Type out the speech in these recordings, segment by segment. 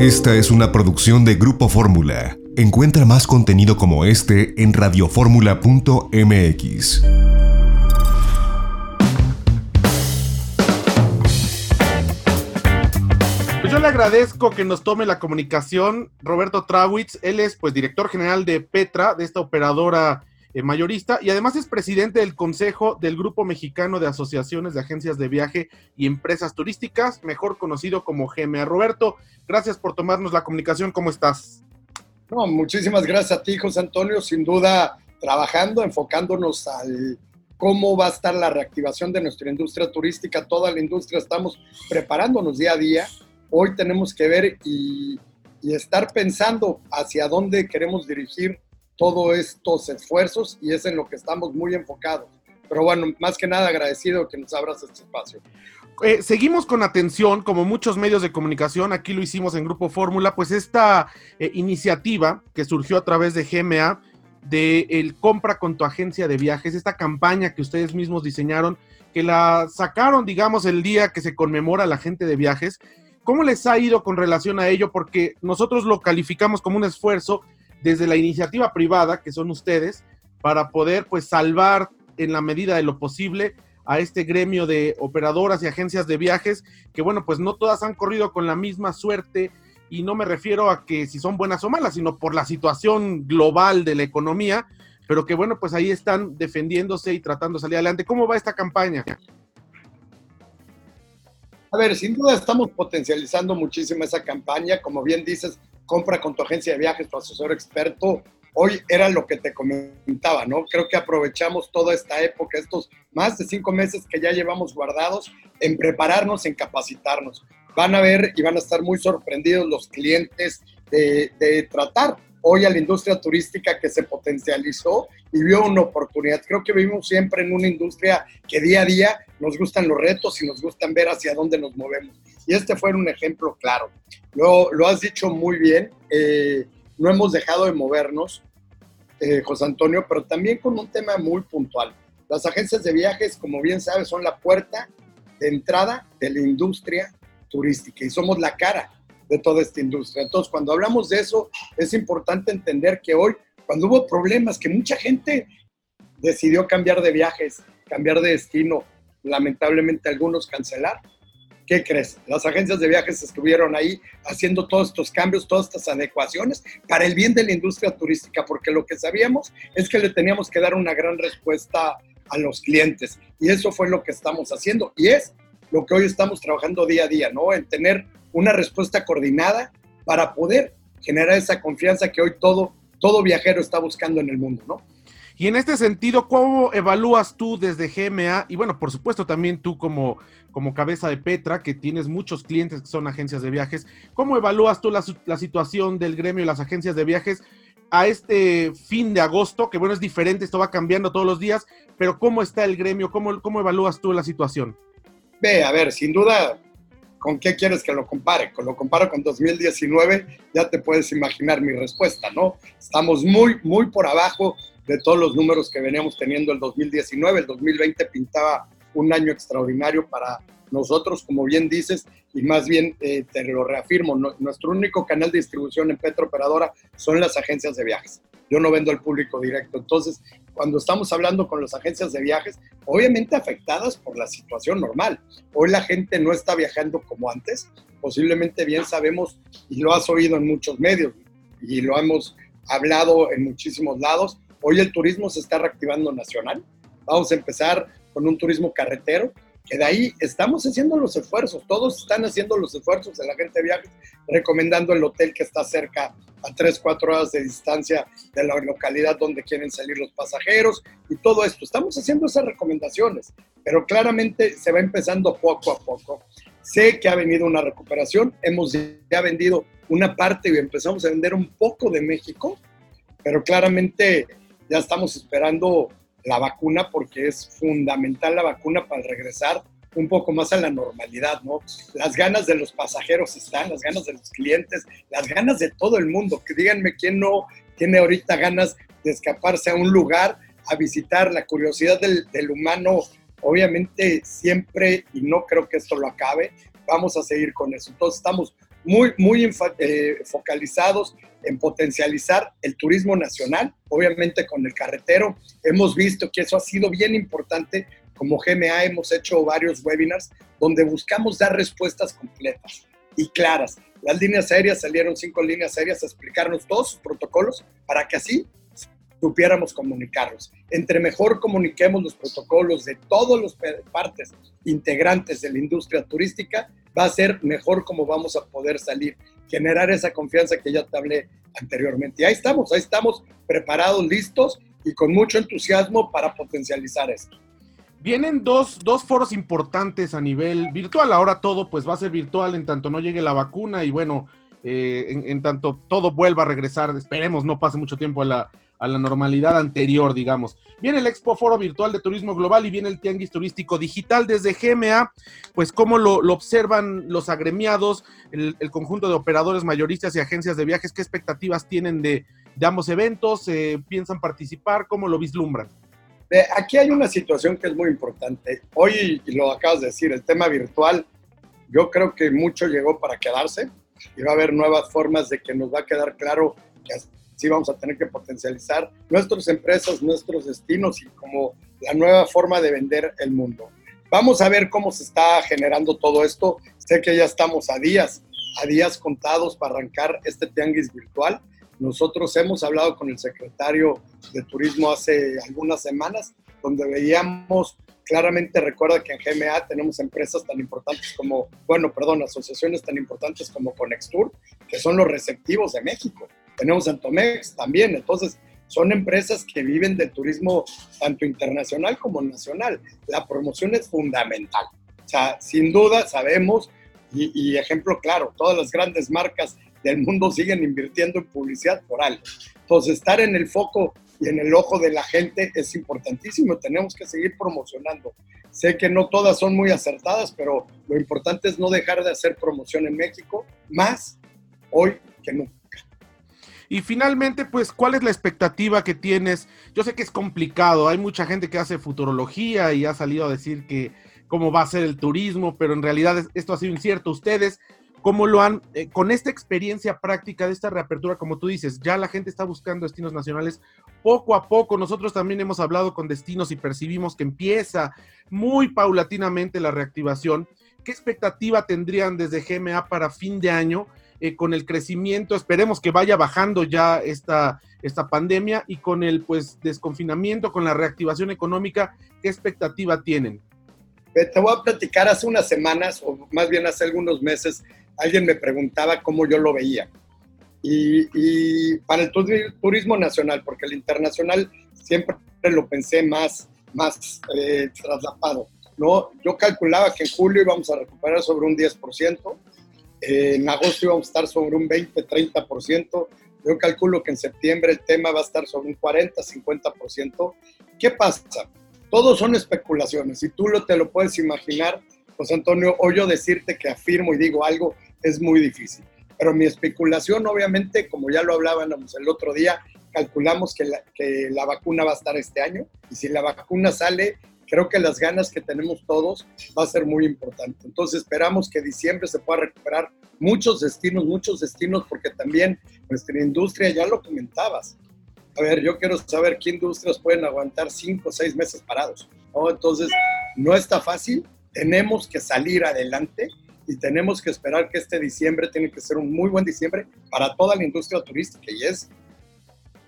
Esta es una producción de Grupo Fórmula. Encuentra más contenido como este en radioformula.mx. Pues yo le agradezco que nos tome la comunicación Roberto Trawitz. Él es pues director general de Petra, de esta operadora eh, mayorista, y además es presidente del Consejo del Grupo Mexicano de Asociaciones de Agencias de Viaje y Empresas Turísticas, mejor conocido como GMA. Roberto, gracias por tomarnos la comunicación. ¿Cómo estás? No, muchísimas gracias a ti, José Antonio. Sin duda, trabajando, enfocándonos al cómo va a estar la reactivación de nuestra industria turística. Toda la industria estamos preparándonos día a día. Hoy tenemos que ver y, y estar pensando hacia dónde queremos dirigir todos estos esfuerzos y es en lo que estamos muy enfocados. Pero bueno, más que nada agradecido que nos abras este espacio. Eh, seguimos con atención, como muchos medios de comunicación, aquí lo hicimos en Grupo Fórmula, pues esta eh, iniciativa que surgió a través de GMA de compra con tu agencia de viajes, esta campaña que ustedes mismos diseñaron, que la sacaron, digamos, el día que se conmemora la gente de viajes. ¿Cómo les ha ido con relación a ello? Porque nosotros lo calificamos como un esfuerzo desde la iniciativa privada, que son ustedes, para poder pues salvar en la medida de lo posible a este gremio de operadoras y agencias de viajes, que bueno, pues no todas han corrido con la misma suerte y no me refiero a que si son buenas o malas, sino por la situación global de la economía, pero que bueno, pues ahí están defendiéndose y tratando de salir adelante. ¿Cómo va esta campaña? A ver, sin duda estamos potencializando muchísimo esa campaña. Como bien dices, compra con tu agencia de viajes, tu asesor experto. Hoy era lo que te comentaba, ¿no? Creo que aprovechamos toda esta época, estos más de cinco meses que ya llevamos guardados, en prepararnos, en capacitarnos. Van a ver y van a estar muy sorprendidos los clientes de, de tratar hoy a la industria turística que se potencializó y vio una oportunidad. Creo que vivimos siempre en una industria que día a día nos gustan los retos y nos gustan ver hacia dónde nos movemos. Y este fue un ejemplo claro. Lo, has dicho muy bien, eh, no hemos dejado de movernos, eh, José Antonio, pero también con un tema muy puntual. Las agencias de viajes, como bien sabes, son la puerta de entrada de la industria turística y somos la cara de toda esta industria. Entonces, cuando hablamos de eso, es importante entender que hoy, cuando hubo problemas, que mucha gente decidió cambiar de viajes, cambiar de destino, lamentablemente algunos cancelar, ¿qué crees? Las agencias de viajes estuvieron ahí haciendo todos estos cambios, todas estas adecuaciones para el bien de la industria turística, porque lo que sabíamos es que le teníamos que dar una gran respuesta a los clientes. Y eso fue lo que estamos haciendo. Y es lo que hoy estamos trabajando día a día, ¿no? En tener una respuesta coordinada para poder generar esa confianza que hoy todo, todo viajero está buscando en el mundo, ¿no? Y en este sentido, ¿cómo evalúas tú desde GMA? Y bueno, por supuesto también tú como, como cabeza de Petra, que tienes muchos clientes que son agencias de viajes, ¿cómo evalúas tú la, la situación del gremio y las agencias de viajes a este fin de agosto? Que bueno, es diferente, esto va cambiando todos los días, pero ¿cómo está el gremio? ¿Cómo, cómo evalúas tú la situación? Ve, a ver, sin duda ¿con qué quieres que lo compare? Lo comparo con 2019, ya te puedes imaginar mi respuesta, ¿no? Estamos muy, muy por abajo de todos los números que veníamos teniendo el 2019. El 2020 pintaba un año extraordinario para nosotros, como bien dices, y más bien eh, te lo reafirmo, nuestro único canal de distribución en Petro Operadora son las agencias de viajes. Yo no vendo al público directo. Entonces, cuando estamos hablando con las agencias de viajes, obviamente afectadas por la situación normal. Hoy la gente no está viajando como antes. Posiblemente bien sabemos, y lo has oído en muchos medios, y lo hemos hablado en muchísimos lados, hoy el turismo se está reactivando nacional. Vamos a empezar con un turismo carretero, que de ahí estamos haciendo los esfuerzos, todos están haciendo los esfuerzos de la gente de viajes, recomendando el hotel que está cerca a 3, 4 horas de distancia de la localidad donde quieren salir los pasajeros y todo esto. Estamos haciendo esas recomendaciones, pero claramente se va empezando poco a poco. Sé que ha venido una recuperación, hemos ya vendido una parte y empezamos a vender un poco de México, pero claramente ya estamos esperando la vacuna porque es fundamental la vacuna para regresar un poco más a la normalidad, ¿no? Las ganas de los pasajeros están, las ganas de los clientes, las ganas de todo el mundo. Que díganme quién no tiene ahorita ganas de escaparse a un lugar, a visitar. La curiosidad del, humano, obviamente siempre, y no creo que esto lo acabe, vamos a seguir con eso. Entonces estamos muy, muy eh, focalizados en potencializar el turismo nacional, obviamente con el carretero. Hemos visto que eso ha sido bien importante. Como GMA hemos hecho varios webinars donde buscamos dar respuestas completas y claras. Las líneas aéreas salieron cinco líneas aéreas a explicarnos todos sus protocolos para que así supiéramos comunicarlos. Entre mejor comuniquemos los protocolos de todas las partes integrantes de la industria turística, va a ser mejor como vamos a poder salir, generar esa confianza que ya te hablé anteriormente. Y ahí estamos, ahí estamos preparados, listos y con mucho entusiasmo para potencializar esto. Vienen dos, dos, foros importantes a nivel virtual. Ahora todo pues va a ser virtual en tanto no llegue la vacuna y bueno, eh, en, tanto todo vuelva a regresar. Esperemos no pase mucho tiempo a la, a la normalidad anterior, digamos. Viene el Expo Foro Virtual de Turismo Global y viene el Tianguis Turístico Digital desde GMA, pues cómo lo, observan los agremiados, el, conjunto de operadores mayoristas y agencias de viajes, qué expectativas tienen de, ambos eventos, eh, piensan participar, cómo lo vislumbran. Aquí hay una situación que es muy importante. Hoy, lo acabas de decir, el tema virtual, yo creo que mucho llegó para quedarse y va a haber nuevas formas de que nos va a quedar claro que sí vamos a tener que potencializar nuestras empresas, nuestros destinos y como la nueva forma de vender el mundo. Vamos a ver cómo se está generando todo esto. Sé que ya estamos a días, a días contados para arrancar este tianguis virtual. Nosotros hemos hablado con el secretario de Turismo hace algunas semanas, donde veíamos claramente, recuerda que en GMA tenemos empresas tan importantes como, bueno, perdón, asociaciones tan importantes como Conextur, que son los receptivos de México tenemos Antomex también, entonces son empresas que viven del turismo tanto internacional como nacional. La promoción es fundamental. O sea, sin duda sabemos, y, ejemplo claro, todas las grandes marcas del mundo siguen invirtiendo en publicidad por algo. Entonces, estar en el foco y en el ojo de la gente es importantísimo. Tenemos que seguir promocionando. Sé que no todas son muy acertadas, pero lo importante es no dejar de hacer promoción en México, más hoy que nunca. Y finalmente, pues, ¿cuál es la expectativa que tienes? Yo sé que es complicado, hay mucha gente que hace futurología y ha salido a decir que cómo va a ser el turismo, pero en realidad esto ha sido incierto. Ustedes, ¿cómo lo han, eh, con esta experiencia práctica de esta reapertura, como tú dices, ya la gente está buscando destinos nacionales poco a poco. Nosotros también hemos hablado con destinos y percibimos que empieza muy paulatinamente la reactivación. ¿Qué expectativa tendrían desde GMA para fin de año? Eh, con el crecimiento, esperemos que vaya bajando ya esta, esta pandemia y con el pues desconfinamiento, con la reactivación económica, ¿qué expectativa tienen? Eh, te voy a platicar hace unas semanas, o más bien hace algunos meses, alguien me preguntaba cómo yo lo veía. Y, para el turismo nacional, porque el internacional siempre lo pensé más, más eh, traslapado. ¿no? Yo calculaba que en julio íbamos a recuperar sobre un 10%, en agosto íbamos a estar sobre un 20-30%. Yo calculo que en septiembre el tema va a estar sobre un 40-50%. ¿Qué pasa? Todos son especulaciones y tú lo, te lo puedes imaginar, José Antonio, o yo decirte que afirmo y digo algo es muy difícil. Pero mi especulación, obviamente, como ya lo hablábamos el otro día, calculamos que la, que la vacuna va a estar este año y si la vacuna sale, creo que las ganas que tenemos todos va a ser muy importante. Entonces esperamos que diciembre se pueda recuperar muchos destinos, muchos destinos, porque también nuestra industria, ya lo comentabas. A ver, yo quiero saber qué industrias pueden aguantar cinco o seis meses parados. Entonces, no está fácil, tenemos que salir adelante y tenemos que esperar que este diciembre tiene que ser un muy buen diciembre para toda la industria turística y es,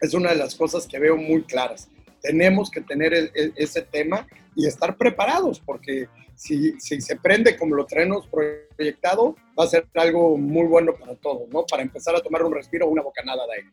es una de las cosas que veo muy claras tenemos que tener ese tema y estar preparados, porque si, si, se prende como lo tenemos proyectado, va a ser algo muy bueno para todos, ¿no? Para empezar a tomar un respiro o una bocanada de aire.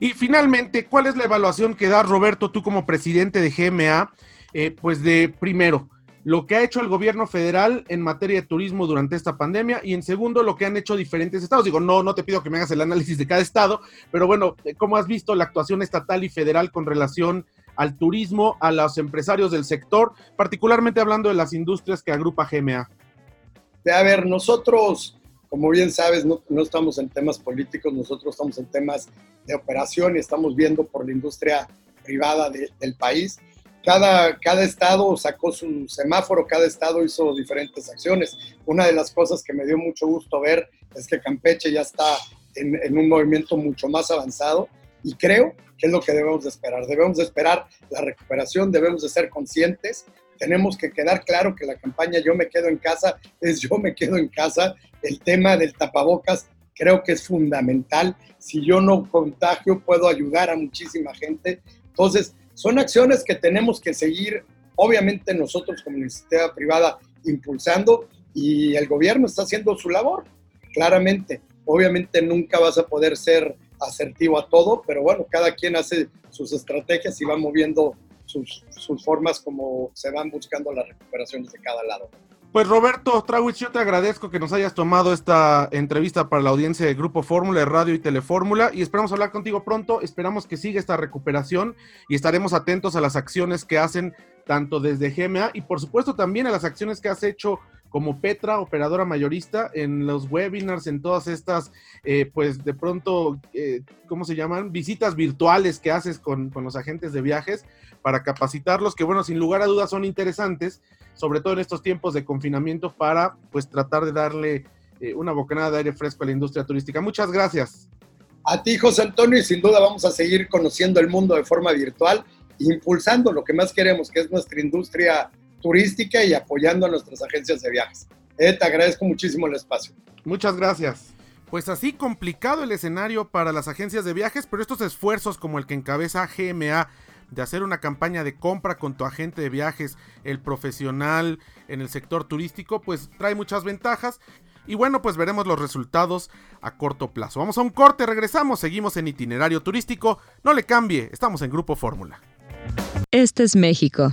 Y finalmente, ¿cuál es la evaluación que da Roberto, tú como presidente de GMA? Eh, pues de primero, lo que ha hecho el gobierno federal en materia de turismo durante esta pandemia y en segundo, lo que han hecho diferentes estados. Digo, no, no te pido que me hagas el análisis de cada estado, pero bueno, ¿cómo has visto la actuación estatal y federal con relación al turismo, a los empresarios del sector, particularmente hablando de las industrias que agrupa GMA? A ver, nosotros, como bien sabes, no, estamos en temas políticos, nosotros estamos en temas de operación y estamos viendo por la industria privada del país. Cada, cada estado sacó su semáforo, cada estado hizo diferentes acciones. Una de las cosas que me dio mucho gusto ver es que Campeche ya está en, un movimiento mucho más avanzado y creo que es lo que debemos de esperar. Debemos de esperar la recuperación, debemos de ser conscientes, tenemos que quedar claro que la campaña Yo me quedo en casa es Yo me quedo en casa. El tema del tapabocas creo que es fundamental. Si yo no contagio, puedo ayudar a muchísima gente. Entonces, son acciones que tenemos que seguir, obviamente nosotros como iniciativa privada, impulsando y el gobierno está haciendo su labor, claramente. Obviamente nunca vas a poder ser asertivo a todo, pero bueno, cada quien hace sus estrategias y va moviendo sus, sus formas como se van buscando las recuperaciones de cada lado. Pues Roberto Trawitz, yo te agradezco que nos hayas tomado esta entrevista para la audiencia de Grupo Fórmula de Radio y Telefórmula y esperamos hablar contigo pronto, esperamos que siga esta recuperación y estaremos atentos a las acciones que hacen tanto desde GMA y por supuesto también a las acciones que has hecho como Petra, operadora mayorista, en los webinars, en todas estas, eh, pues de pronto, eh, ¿cómo se llaman? Visitas virtuales que haces con, con, los agentes de viajes para capacitarlos, que bueno, sin lugar a dudas son interesantes, sobre todo en estos tiempos de confinamiento, para pues tratar de darle eh, una bocanada de aire fresco a la industria turística. Muchas gracias. A ti, José Antonio, y sin duda vamos a seguir conociendo el mundo de forma virtual, impulsando lo que más queremos, que es nuestra industria turística y apoyando a nuestras agencias de viajes. Eh, te agradezco muchísimo el espacio. Muchas gracias. Pues así complicado el escenario para las agencias de viajes, pero estos esfuerzos como el que encabeza GMA de hacer una campaña de compra con tu agente de viajes, el profesional en el sector turístico, pues trae muchas ventajas. Y bueno, pues veremos los resultados a corto plazo. Vamos a un corte, regresamos, seguimos en itinerario turístico. No le cambie, estamos en Grupo Fórmula. Este es México.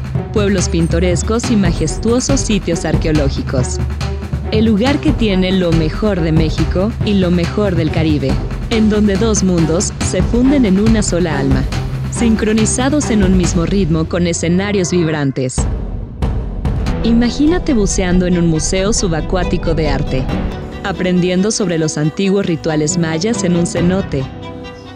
pueblos pintorescos y majestuosos sitios arqueológicos. El lugar que tiene lo mejor de México y lo mejor del Caribe, en donde dos mundos se funden en una sola alma, sincronizados en un mismo ritmo con escenarios vibrantes. Imagínate buceando en un museo subacuático de arte, aprendiendo sobre los antiguos rituales mayas en un cenote,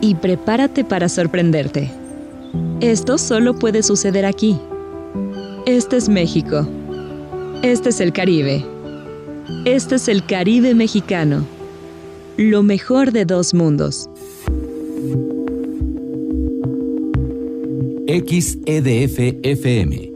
y prepárate para sorprenderte. Esto solo puede suceder aquí. Este es México. Este es el Caribe. Este es el Caribe mexicano. Lo mejor de dos mundos. XEDF